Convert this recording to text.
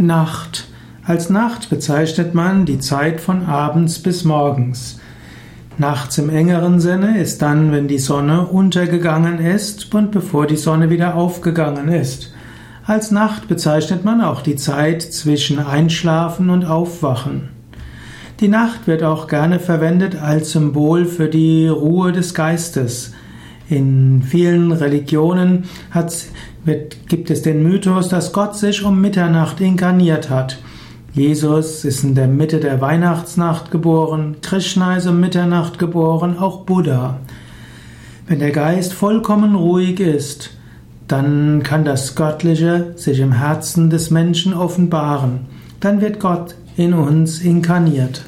Nacht. Als Nacht bezeichnet man die Zeit von abends bis morgens. Nachts im engeren Sinne ist dann, wenn die Sonne untergegangen ist und bevor die Sonne wieder aufgegangen ist. Als Nacht bezeichnet man auch die Zeit zwischen Einschlafen und Aufwachen. Die Nacht wird auch gerne verwendet als Symbol für die Ruhe des Geistes. In vielen Religionen wird, gibt es den Mythos, dass Gott sich um Mitternacht inkarniert hat. Jesus ist in der Mitte der Weihnachtsnacht geboren, Krishna ist um Mitternacht geboren, auch Buddha. Wenn der Geist vollkommen ruhig ist, dann kann das Göttliche sich im Herzen des Menschen offenbaren. Dann wird Gott in uns inkarniert.